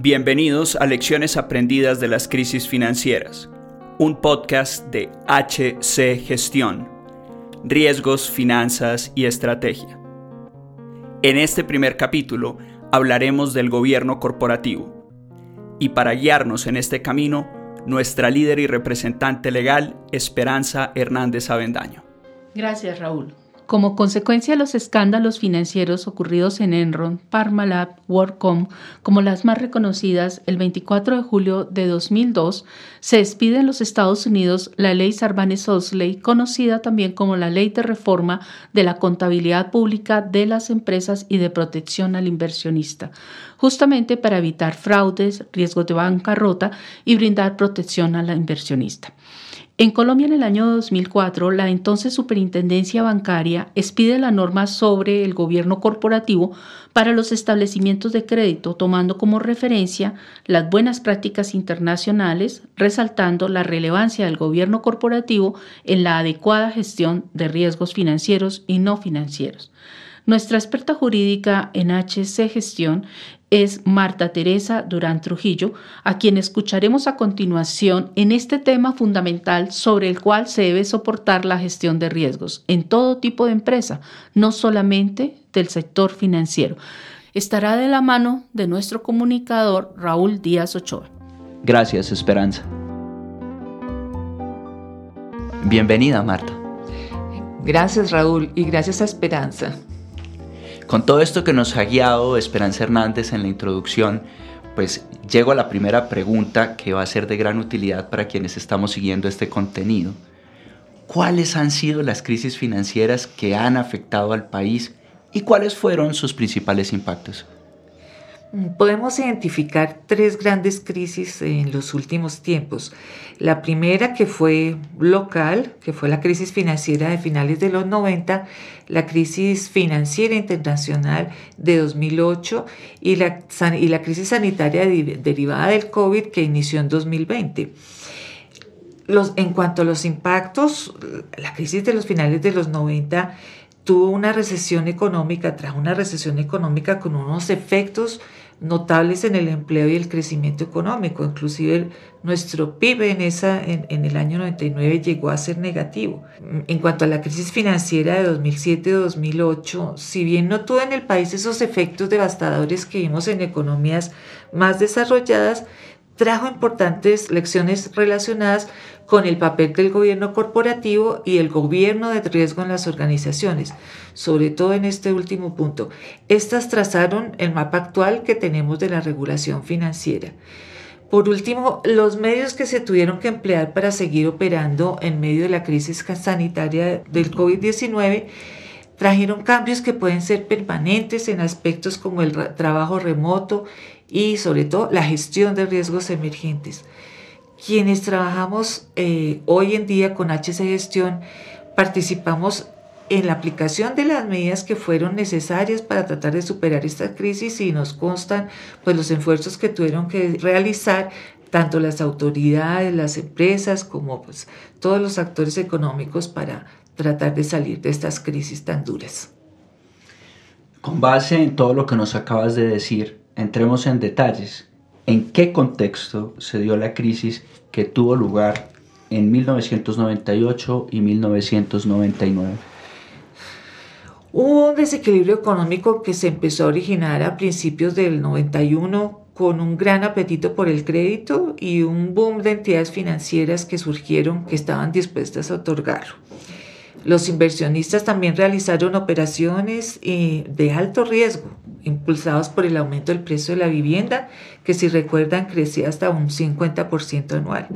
Bienvenidos a Lecciones Aprendidas de las Crisis Financieras, un podcast de HC Gestión, Riesgos, Finanzas y Estrategia. En este primer capítulo hablaremos del gobierno corporativo y para guiarnos en este camino, nuestra líder y representante legal, Esperanza Hernández Avendaño. Gracias, Raúl. Como consecuencia de los escándalos financieros ocurridos en Enron, Parmalab, WorldCom, como las más reconocidas, el 24 de julio de 2002 se despide en los Estados Unidos la ley Sarbanes-Oxley, conocida también como la Ley de Reforma de la Contabilidad Pública de las Empresas y de Protección al Inversionista, justamente para evitar fraudes, riesgos de bancarrota y brindar protección al inversionista. En Colombia en el año 2004, la entonces Superintendencia Bancaria expide la norma sobre el gobierno corporativo para los establecimientos de crédito, tomando como referencia las buenas prácticas internacionales, resaltando la relevancia del gobierno corporativo en la adecuada gestión de riesgos financieros y no financieros. Nuestra experta jurídica en HC Gestión es Marta Teresa Durán Trujillo, a quien escucharemos a continuación en este tema fundamental sobre el cual se debe soportar la gestión de riesgos en todo tipo de empresa, no solamente del sector financiero. Estará de la mano de nuestro comunicador Raúl Díaz Ochoa. Gracias, Esperanza. Bienvenida, Marta. Gracias, Raúl, y gracias a Esperanza. Con todo esto que nos ha guiado Esperanza Hernández en la introducción, pues llego a la primera pregunta que va a ser de gran utilidad para quienes estamos siguiendo este contenido. ¿Cuáles han sido las crisis financieras que han afectado al país y cuáles fueron sus principales impactos? Podemos identificar tres grandes crisis en los últimos tiempos. La primera que fue local, que fue la crisis financiera de finales de los 90, la crisis financiera internacional de 2008 y la, y la crisis sanitaria derivada del COVID que inició en 2020. Los, en cuanto a los impactos, la crisis de los finales de los 90 tuvo una recesión económica, trajo una recesión económica con unos efectos notables en el empleo y el crecimiento económico. Inclusive nuestro PIB en, esa, en, el año 99 llegó a ser negativo. En cuanto a la crisis financiera de 2007-2008, si bien no tuvo en el país esos efectos devastadores que vimos en economías más desarrolladas, trajo importantes lecciones relacionadas con el papel del gobierno corporativo y el gobierno de riesgo en las organizaciones, sobre todo en este último punto. Estas trazaron el mapa actual que tenemos de la regulación financiera. Por último, los medios que se tuvieron que emplear para seguir operando en medio de la crisis sanitaria del COVID-19 trajeron cambios que pueden ser permanentes en aspectos como el trabajo remoto y sobre todo la gestión de riesgos emergentes. Quienes trabajamos eh, hoy en día con HC Gestión participamos en la aplicación de las medidas que fueron necesarias para tratar de superar esta crisis y nos constan pues los esfuerzos que tuvieron que realizar tanto las autoridades, las empresas como pues todos los actores económicos para tratar de salir de estas crisis tan duras. Con base en todo lo que nos acabas de decir, entremos en detalles. ¿En qué contexto se dio la crisis que tuvo lugar en 1998 y 1999? Hubo un desequilibrio económico que se empezó a originar a principios del 91 con un gran apetito por el crédito y un boom de entidades financieras que surgieron que estaban dispuestas a otorgarlo. Los inversionistas también realizaron operaciones eh, de alto riesgo, impulsados por el aumento del precio de la vivienda, que si recuerdan crecía hasta un 50% anual.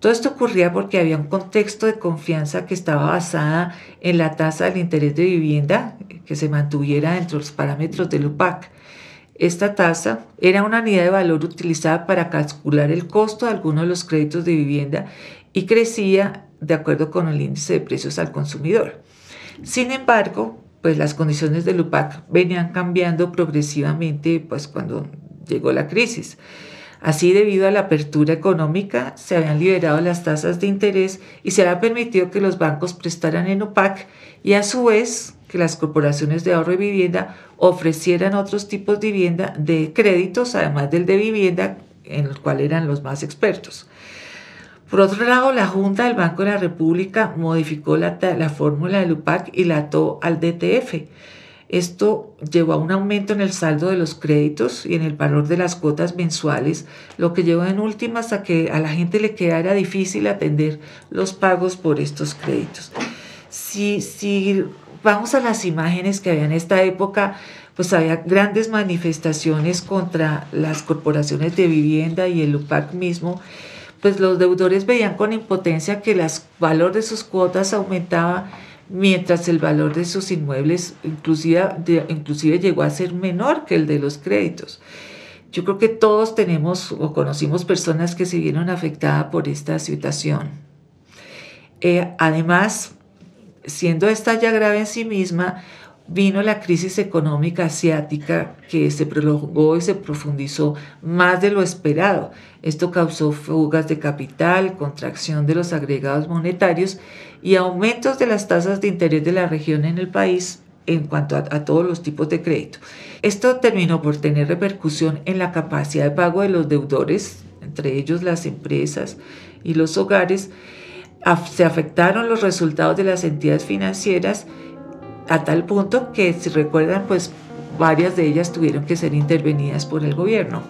Todo esto ocurría porque había un contexto de confianza que estaba basada en la tasa del interés de vivienda que se mantuviera dentro de los parámetros del UPAC. Esta tasa era una unidad de valor utilizada para calcular el costo de algunos de los créditos de vivienda y crecía de acuerdo con el índice de precios al consumidor. Sin embargo, pues las condiciones del UPAC venían cambiando progresivamente pues cuando llegó la crisis. Así, debido a la apertura económica, se habían liberado las tasas de interés y se había permitido que los bancos prestaran en UPAC y a su vez que las corporaciones de ahorro y vivienda ofrecieran otros tipos de vivienda de créditos, además del de vivienda, en el cual eran los más expertos. Por otro lado, la Junta del Banco de la República modificó la, la fórmula del UPAC y la ató al DTF. Esto llevó a un aumento en el saldo de los créditos y en el valor de las cuotas mensuales, lo que llevó en últimas a que a la gente le quedara difícil atender los pagos por estos créditos. Si, si vamos a las imágenes que había en esta época, pues había grandes manifestaciones contra las corporaciones de vivienda y el UPAC mismo, pues los deudores veían con impotencia que el valor de sus cuotas aumentaba mientras el valor de sus inmuebles inclusive, inclusive llegó a ser menor que el de los créditos. Yo creo que todos tenemos o conocimos personas que se vieron afectadas por esta situación. Eh, además, siendo esta ya grave en sí misma, vino la crisis económica asiática que se prolongó y se profundizó más de lo esperado. Esto causó fugas de capital, contracción de los agregados monetarios y aumentos de las tasas de interés de la región en el país en cuanto a, todos los tipos de crédito. Esto terminó por tener repercusión en la capacidad de pago de los deudores, entre ellos las empresas y los hogares. Se afectaron los resultados de las entidades financieras a tal punto que, si recuerdan, pues varias de ellas tuvieron que ser intervenidas por el gobierno.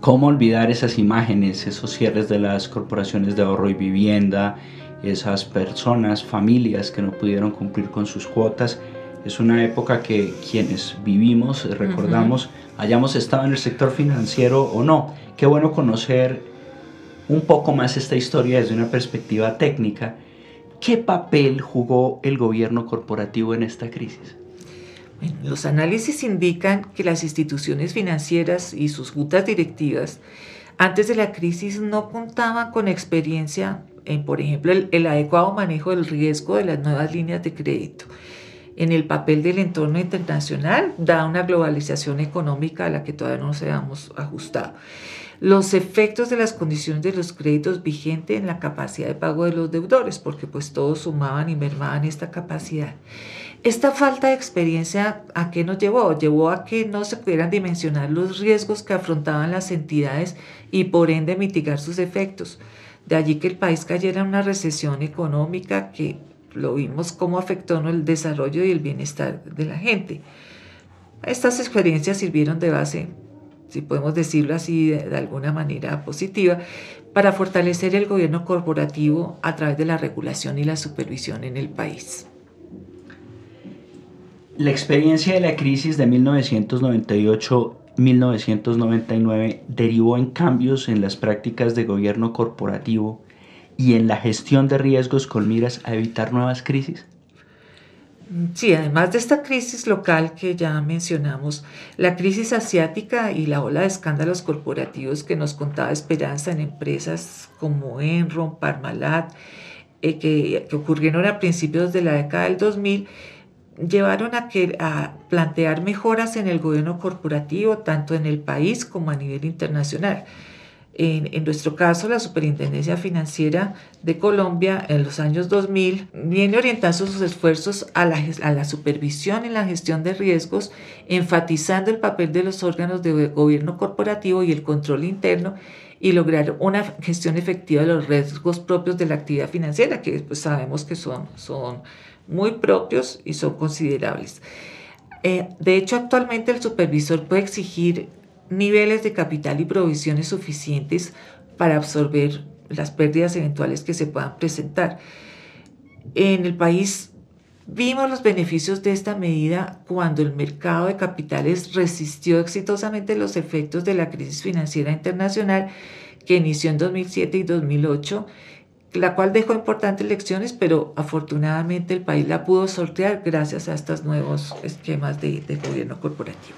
¿Cómo olvidar esas imágenes, esos cierres de las corporaciones de ahorro y vivienda, esas personas, familias que no pudieron cumplir con sus cuotas? Es una época que quienes vivimos, recordamos, hayamos estado en el sector financiero o no. Qué bueno conocer un poco más esta historia desde una perspectiva técnica. ¿Qué papel jugó el gobierno corporativo en esta crisis? Los análisis indican que las instituciones financieras y sus juntas directivas antes de la crisis no contaban con experiencia en, por ejemplo, el, adecuado manejo del riesgo de las nuevas líneas de crédito, en el papel del entorno internacional, da una globalización económica a la que todavía no nos hemos ajustado, los efectos de las condiciones de los créditos vigentes en la capacidad de pago de los deudores, porque pues todos sumaban y mermaban esta capacidad esta falta de experiencia, ¿a qué nos llevó? Llevó a que no se pudieran dimensionar los riesgos que afrontaban las entidades y por ende mitigar sus efectos. De allí que el país cayera en una recesión económica que lo vimos cómo afectó el desarrollo y el bienestar de la gente. Estas experiencias sirvieron de base, si podemos decirlo así de alguna manera positiva, para fortalecer el gobierno corporativo a través de la regulación y la supervisión en el país. La experiencia de la crisis de 1998-1999 derivó en cambios en las prácticas de gobierno corporativo y en la gestión de riesgos con miras a evitar nuevas crisis. Sí, además de esta crisis local que ya mencionamos, la crisis asiática y la ola de escándalos corporativos que nos contaba Esperanza en empresas como Enron, Parmalat, eh, que, que ocurrieron a principios de la década del 2000, llevaron a, que, a plantear mejoras en el gobierno corporativo, tanto en el país como a nivel internacional. En, nuestro caso, la Superintendencia Financiera de Colombia en los años 2000 viene orientando sus esfuerzos a la, a la supervisión en la gestión de riesgos, enfatizando el papel de los órganos de gobierno corporativo y el control interno y lograr una gestión efectiva de los riesgos propios de la actividad financiera, que pues, sabemos que son, son muy propios y son considerables. Eh, de hecho, actualmente el supervisor puede exigir niveles de capital y provisiones suficientes para absorber las pérdidas eventuales que se puedan presentar. En el país vimos los beneficios de esta medida cuando el mercado de capitales resistió exitosamente los efectos de la crisis financiera internacional que inició en 2007 y 2008 la cual dejó importantes lecciones, pero afortunadamente el país la pudo sortear gracias a estos nuevos esquemas de, gobierno corporativo.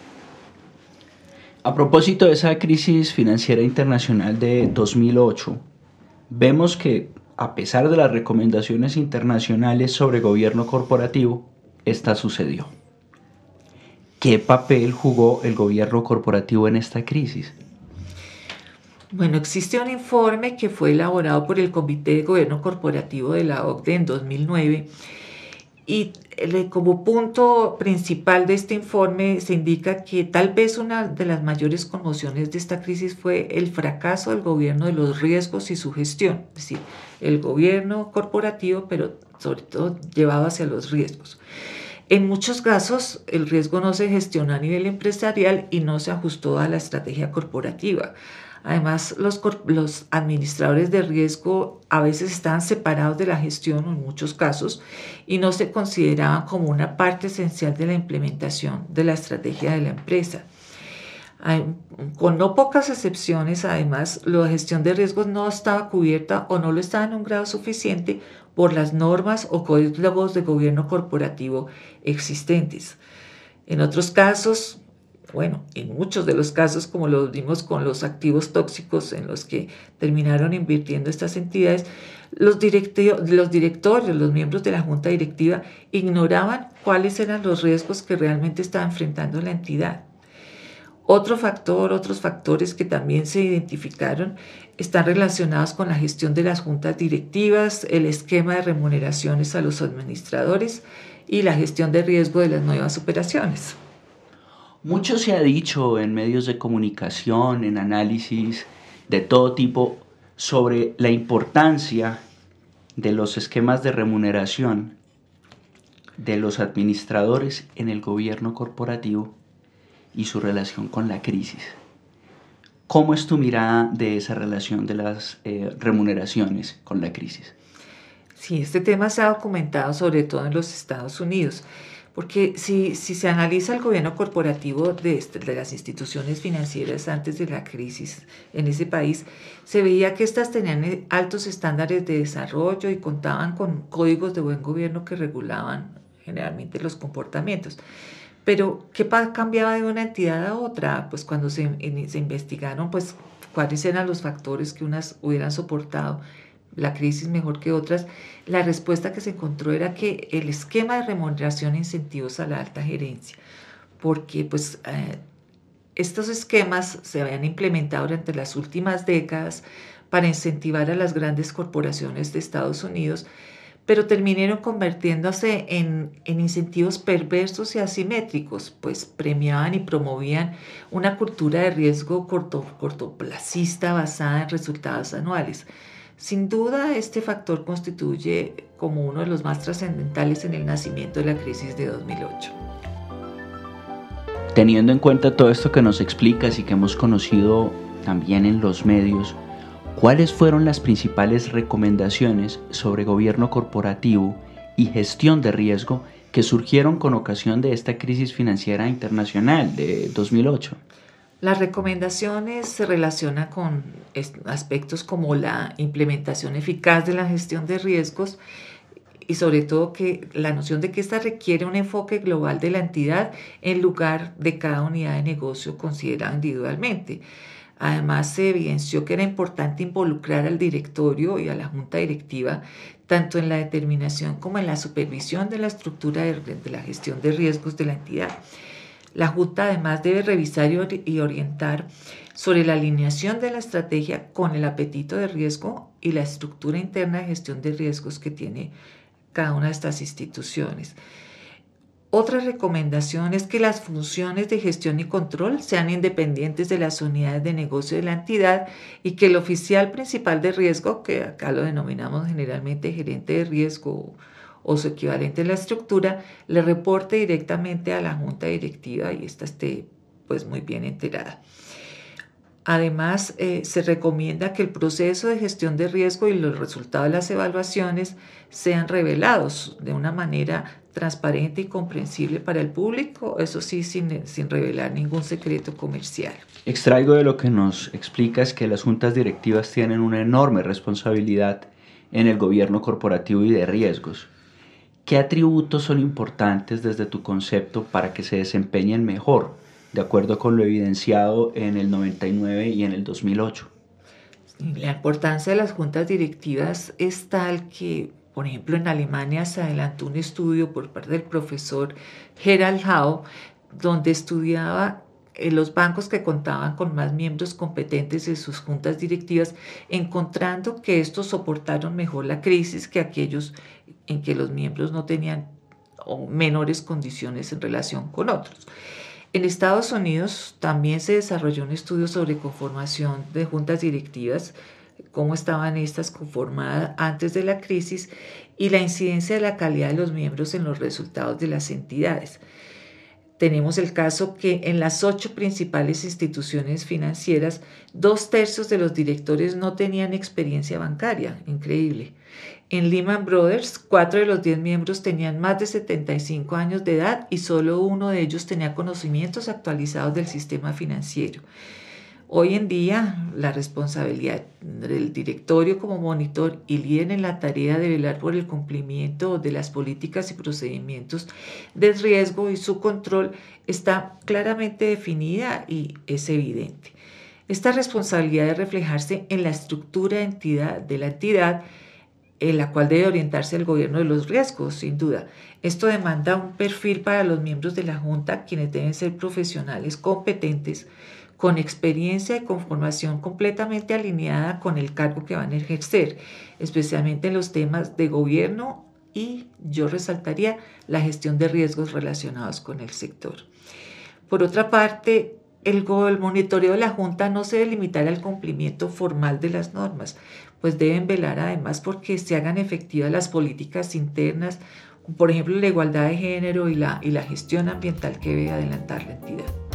A propósito de esa crisis financiera internacional de 2008, vemos que a pesar de las recomendaciones internacionales sobre gobierno corporativo, esta sucedió. ¿Qué papel jugó el gobierno corporativo en esta crisis? Bueno, existe un informe que fue elaborado por el Comité de Gobierno Corporativo de la OCDE en 2009 y como punto principal de este informe se indica que tal vez una de las mayores conmociones de esta crisis fue el fracaso del gobierno de los riesgos y su gestión, es decir, el gobierno corporativo, pero sobre todo llevado hacia los riesgos. En muchos casos, el riesgo no se gestionó a nivel empresarial y no se ajustó a la estrategia corporativa. Además, los, administradores de riesgo a veces estaban separados de la gestión en muchos casos y no se consideraban como una parte esencial de la implementación de la estrategia de la empresa. Con no pocas excepciones, además, la gestión de riesgos no estaba cubierta o no lo estaba en un grado suficiente por las normas o códigos de gobierno corporativo existentes. En otros casos, bueno, en muchos de los casos, como lo vimos con los activos tóxicos en los que terminaron invirtiendo estas entidades, los, los directores, los miembros de la junta directiva ignoraban cuáles eran los riesgos que realmente estaba enfrentando la entidad. Otro factor, otros factores que también se identificaron están relacionados con la gestión de las juntas directivas, el esquema de remuneraciones a los administradores y la gestión de riesgo de las nuevas operaciones. Mucho se ha dicho en medios de comunicación, en análisis de todo tipo, sobre la importancia de los esquemas de remuneración de los administradores en el gobierno corporativo y su relación con la crisis. ¿Cómo es tu mirada de esa relación de las eh, remuneraciones con la crisis? Sí, este tema se ha documentado sobre todo en los Estados Unidos. Porque si, se analiza el gobierno corporativo de, este, de las instituciones financieras antes de la crisis en ese país, se veía que éstas tenían eh, altos estándares de desarrollo y contaban con códigos de buen gobierno que regulaban generalmente los comportamientos. Pero, ¿qué cambiaba de una entidad a otra? Pues cuando se, se investigaron, pues cuáles eran los factores que unas hubieran soportado la crisis mejor que otras, la respuesta que se encontró era que el esquema de remuneración e incentivos a la alta gerencia, porque pues eh, estos esquemas se habían implementado durante las últimas décadas para incentivar a las grandes corporaciones de Estados Unidos, pero terminaron convirtiéndose en, en, incentivos perversos y asimétricos, pues premiaban y promovían una cultura de riesgo corto, cortoplacista basada en resultados anuales. Sin duda, este factor constituye como uno de los más trascendentales en el nacimiento de la crisis de 2008. Teniendo en cuenta todo esto que nos explicas y que hemos conocido también en los medios, ¿cuáles fueron las principales recomendaciones sobre gobierno corporativo y gestión de riesgo que surgieron con ocasión de esta crisis financiera internacional de 2008? Las recomendaciones se relacionan con aspectos como la implementación eficaz de la gestión de riesgos y sobre todo que la noción de que esta requiere un enfoque global de la entidad en lugar de cada unidad de negocio considerada individualmente. Además, se evidenció que era importante involucrar al directorio y a la junta directiva tanto en la determinación como en la supervisión de la estructura de, de la gestión de riesgos de la entidad. La Junta además debe revisar y orientar sobre la alineación de la estrategia con el apetito de riesgo y la estructura interna de gestión de riesgos que tiene cada una de estas instituciones. Otra recomendación es que las funciones de gestión y control sean independientes de las unidades de negocio de la entidad y que el oficial principal de riesgo, que acá lo denominamos generalmente gerente de riesgo o su equivalente en la estructura, le reporte directamente a la junta directiva y ésta esté pues muy bien enterada. Además, eh, se recomienda que el proceso de gestión de riesgo y los resultados de las evaluaciones sean revelados de una manera transparente y comprensible para el público, eso sí, sin, sin revelar ningún secreto comercial. Extraigo de lo que nos explicas que las juntas directivas tienen una enorme responsabilidad en el gobierno corporativo y de riesgos. ¿Qué atributos son importantes desde tu concepto para que se desempeñen mejor, de acuerdo con lo evidenciado en el 99 y en el 2008? La importancia de las juntas directivas es tal que, por ejemplo, en Alemania se adelantó un estudio por parte del profesor Gerald Hau, donde estudiaba los bancos que contaban con más miembros competentes en sus juntas directivas, encontrando que estos soportaron mejor la crisis que aquellos en que los miembros no tenían menores condiciones en relación con otros. En Estados Unidos también se desarrolló un estudio sobre conformación de juntas directivas, cómo estaban estas conformadas antes de la crisis y la incidencia de la calidad de los miembros en los resultados de las entidades. Tenemos el caso que en las ocho principales instituciones financieras, dos tercios de los directores no tenían experiencia bancaria. Increíble. En Lehman Brothers, cuatro de los diez miembros tenían más de 75 años de edad y solo uno de ellos tenía conocimientos actualizados del sistema financiero. Hoy en día, la responsabilidad del directorio como monitor y líder en la tarea de velar por el cumplimiento de las políticas y procedimientos de riesgo y su control está claramente definida y es evidente. Esta responsabilidad debe reflejarse en la estructura de, entidad, de la entidad en la cual debe orientarse el gobierno de los riesgos, sin duda. Esto demanda un perfil para los miembros de la Junta, quienes deben ser profesionales competentes, con experiencia y con formación completamente alineada con el cargo que van a ejercer, especialmente en los temas de gobierno y yo resaltaría la gestión de riesgos relacionados con el sector. Por otra parte, el, monitoreo de la Junta no se debe limitar al cumplimiento formal de las normas, pues deben velar además porque se hagan efectivas las políticas internas, por ejemplo, la igualdad de género y la gestión ambiental que debe adelantar la entidad.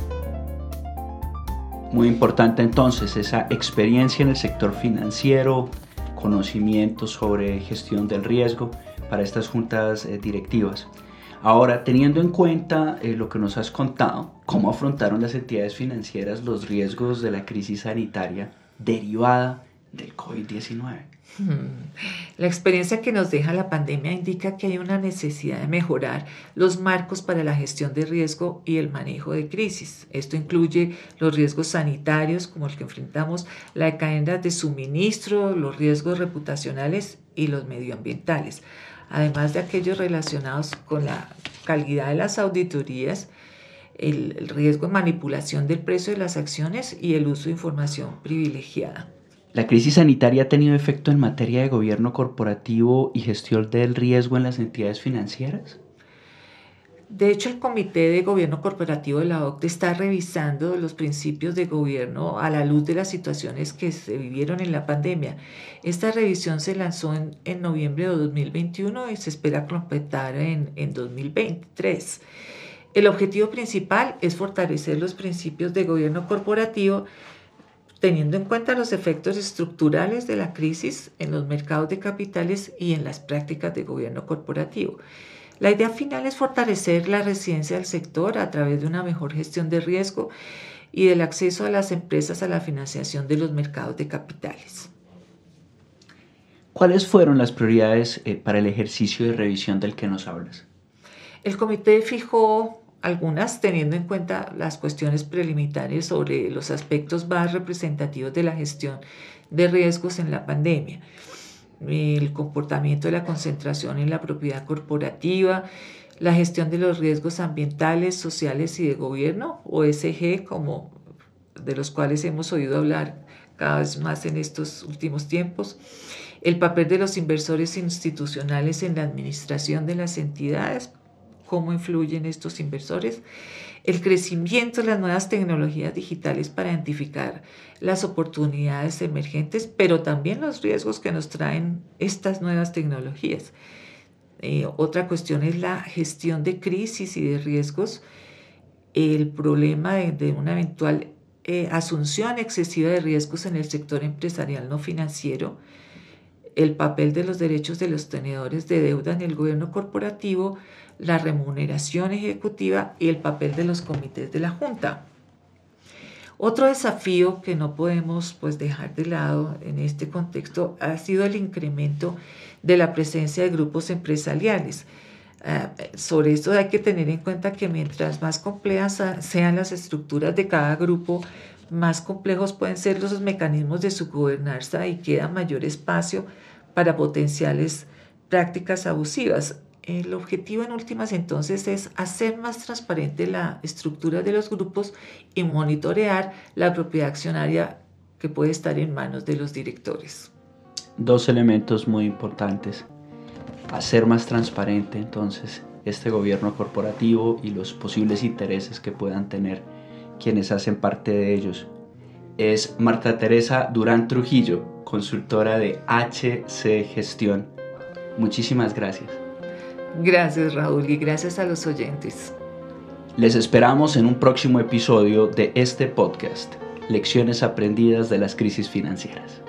Muy importante entonces esa experiencia en el sector financiero, conocimiento sobre gestión del riesgo para estas juntas eh, directivas. Ahora, teniendo en cuenta eh, lo que nos has contado, cómo afrontaron las entidades financieras los riesgos de la crisis sanitaria derivada del COVID-19. La experiencia que nos deja la pandemia indica que hay una necesidad de mejorar los marcos para la gestión de riesgo y el manejo de crisis. Esto incluye los riesgos sanitarios, como el que enfrentamos, la cadena de suministro, los riesgos reputacionales y los medioambientales, además de aquellos relacionados con la calidad de las auditorías, el riesgo de manipulación del precio de las acciones y el uso de información privilegiada. ¿La crisis sanitaria ha tenido efecto en materia de gobierno corporativo y gestión del riesgo en las entidades financieras? De hecho, el Comité de Gobierno Corporativo de la OCDE está revisando los principios de gobierno a la luz de las situaciones que se vivieron en la pandemia. Esta revisión se lanzó en, noviembre de 2021 y se espera completar en, en 2023. El objetivo principal es fortalecer los principios de gobierno corporativo teniendo en cuenta los efectos estructurales de la crisis en los mercados de capitales y en las prácticas de gobierno corporativo. La idea final es fortalecer la residencia del sector a través de una mejor gestión de riesgo y del acceso a las empresas a la financiación de los mercados de capitales. ¿Cuáles fueron las prioridades eh, para el ejercicio de revisión del que nos hablas? El comité fijó algunas teniendo en cuenta las cuestiones preliminares sobre los aspectos más representativos de la gestión de riesgos en la pandemia, el comportamiento de la concentración en la propiedad corporativa, la gestión de los riesgos ambientales, sociales y de gobierno, OSG, como de los cuales hemos oído hablar cada vez más en estos últimos tiempos, el papel de los inversores institucionales en la administración de las entidades, cómo influyen estos inversores, el crecimiento de las nuevas tecnologías digitales para identificar las oportunidades emergentes, pero también los riesgos que nos traen estas nuevas tecnologías. Eh, otra cuestión es la gestión de crisis y de riesgos, el problema de, una eventual eh, asunción excesiva de riesgos en el sector empresarial no financiero, el papel de los derechos de los tenedores de deuda en el gobierno corporativo, la remuneración ejecutiva y el papel de los comités de la Junta. Otro desafío que no podemos pues, dejar de lado en este contexto ha sido el incremento de la presencia de grupos empresariales. Ah, sobre esto hay que tener en cuenta que mientras más complejas sean las estructuras de cada grupo, más complejos pueden ser los mecanismos de su gobernanza y queda mayor espacio para potenciales prácticas abusivas. el objetivo en últimas entonces es hacer más transparente la estructura de los grupos y monitorear la propiedad accionaria que puede estar en manos de los directores. Dos elementos muy importantes. Hacer más transparente entonces este gobierno corporativo y los posibles intereses que puedan tener quienes hacen parte de ellos. Es Marta Teresa Durán Trujillo, consultora de HC Gestión. Muchísimas gracias. Gracias Raúl y gracias a los oyentes. Les esperamos en un próximo episodio de este podcast, Lecciones aprendidas de las crisis financieras.